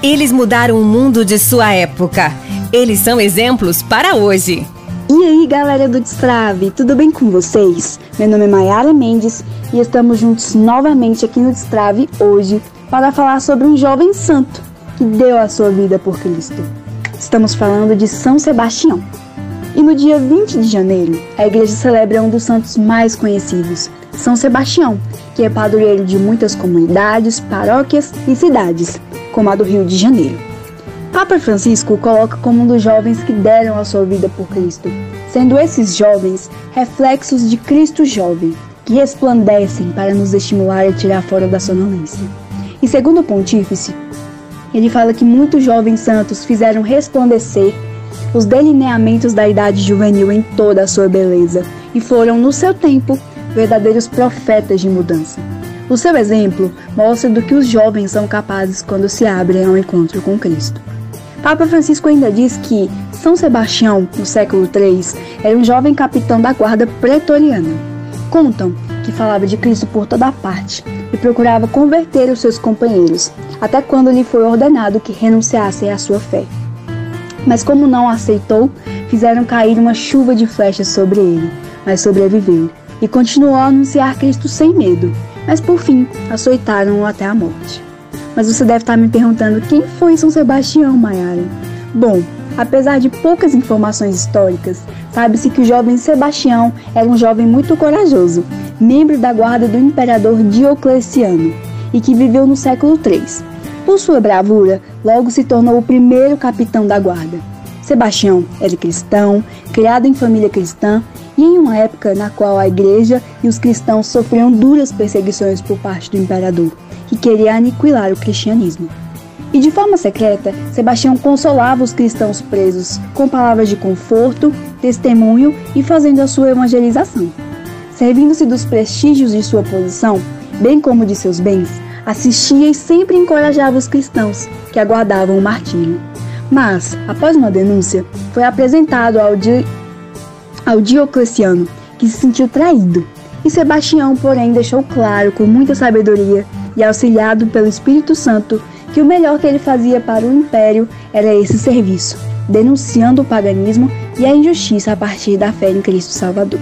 Eles mudaram o mundo de sua época. Eles são exemplos para hoje. E aí, galera do Destrave, tudo bem com vocês? Meu nome é Mayara Mendes e estamos juntos novamente aqui no Destrave hoje para falar sobre um jovem santo que deu a sua vida por Cristo. Estamos falando de São Sebastião. E no dia 20 de janeiro, a igreja celebra um dos santos mais conhecidos, São Sebastião, que é padroeiro de muitas comunidades, paróquias e cidades, como a do Rio de Janeiro. Papa Francisco coloca como um dos jovens que deram a sua vida por Cristo, sendo esses jovens reflexos de Cristo jovem, que resplandecem para nos estimular a tirar fora da sonolência. E segundo o pontífice, ele fala que muitos jovens santos fizeram resplandecer os delineamentos da idade juvenil em toda a sua beleza e foram, no seu tempo, verdadeiros profetas de mudança. O seu exemplo mostra do que os jovens são capazes quando se abrem ao encontro com Cristo. Papa Francisco ainda diz que São Sebastião, no século III, era um jovem capitão da guarda pretoriana. Contam que falava de Cristo por toda parte e procurava converter os seus companheiros, até quando lhe foi ordenado que renunciassem à sua fé. Mas como não aceitou, fizeram cair uma chuva de flechas sobre ele, mas sobreviveu e continuou a anunciar Cristo sem medo, mas por fim açoitaram-o até a morte. Mas você deve estar me perguntando quem foi São Sebastião, Maiara? Bom, apesar de poucas informações históricas, sabe-se que o jovem Sebastião era um jovem muito corajoso, membro da guarda do imperador Diocleciano, e que viveu no século III. Por sua bravura, logo se tornou o primeiro capitão da guarda. Sebastião era cristão, criado em família cristã e em uma época na qual a igreja e os cristãos sofriam duras perseguições por parte do imperador, que queria aniquilar o cristianismo. E de forma secreta, Sebastião consolava os cristãos presos com palavras de conforto, testemunho e fazendo a sua evangelização. Servindo-se dos prestígios de sua posição, bem como de seus bens, assistia e sempre encorajava os cristãos que aguardavam o martírio. Mas, após uma denúncia, foi apresentado ao, ao Diocleciano, que se sentiu traído. E Sebastião, porém, deixou claro com muita sabedoria e auxiliado pelo Espírito Santo que o melhor que ele fazia para o império era esse serviço, denunciando o paganismo e a injustiça a partir da fé em Cristo Salvador.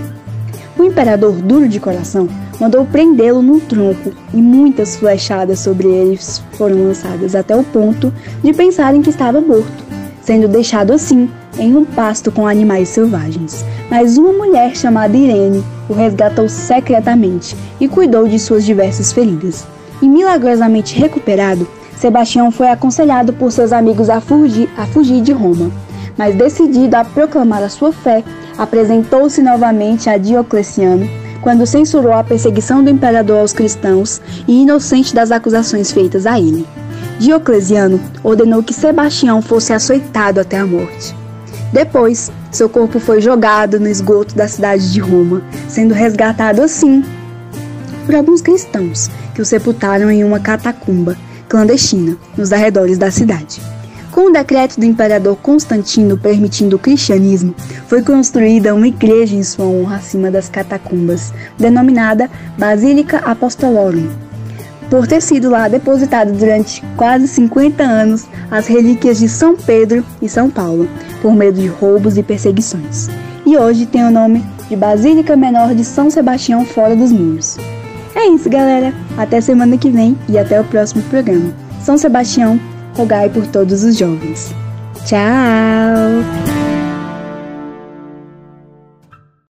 O imperador, duro de coração, mandou prendê-lo num tronco e muitas flechadas sobre ele foram lançadas até o ponto de pensarem que estava morto, sendo deixado assim em um pasto com animais selvagens mas uma mulher chamada Irene o resgatou secretamente e cuidou de suas diversas feridas. E milagrosamente recuperado, Sebastião foi aconselhado por seus amigos a fugir, a fugir de Roma. Mas decidido a proclamar a sua fé, apresentou-se novamente a Diocleciano quando censurou a perseguição do imperador aos cristãos e inocente das acusações feitas a ele. Diocleciano ordenou que Sebastião fosse açoitado até a morte. Depois, seu corpo foi jogado no esgoto da cidade de Roma, sendo resgatado assim por alguns cristãos que o sepultaram em uma catacumba clandestina nos arredores da cidade. Com o decreto do imperador Constantino permitindo o cristianismo, foi construída uma igreja em sua honra acima das catacumbas, denominada Basílica Apostolorum, por ter sido lá depositado durante quase 50 anos as relíquias de São Pedro e São Paulo, por medo de roubos e perseguições. E hoje tem o nome de Basílica Menor de São Sebastião fora dos muros. É isso, galera. Até semana que vem e até o próximo programa. São Sebastião, rogai por todos os jovens. Tchau!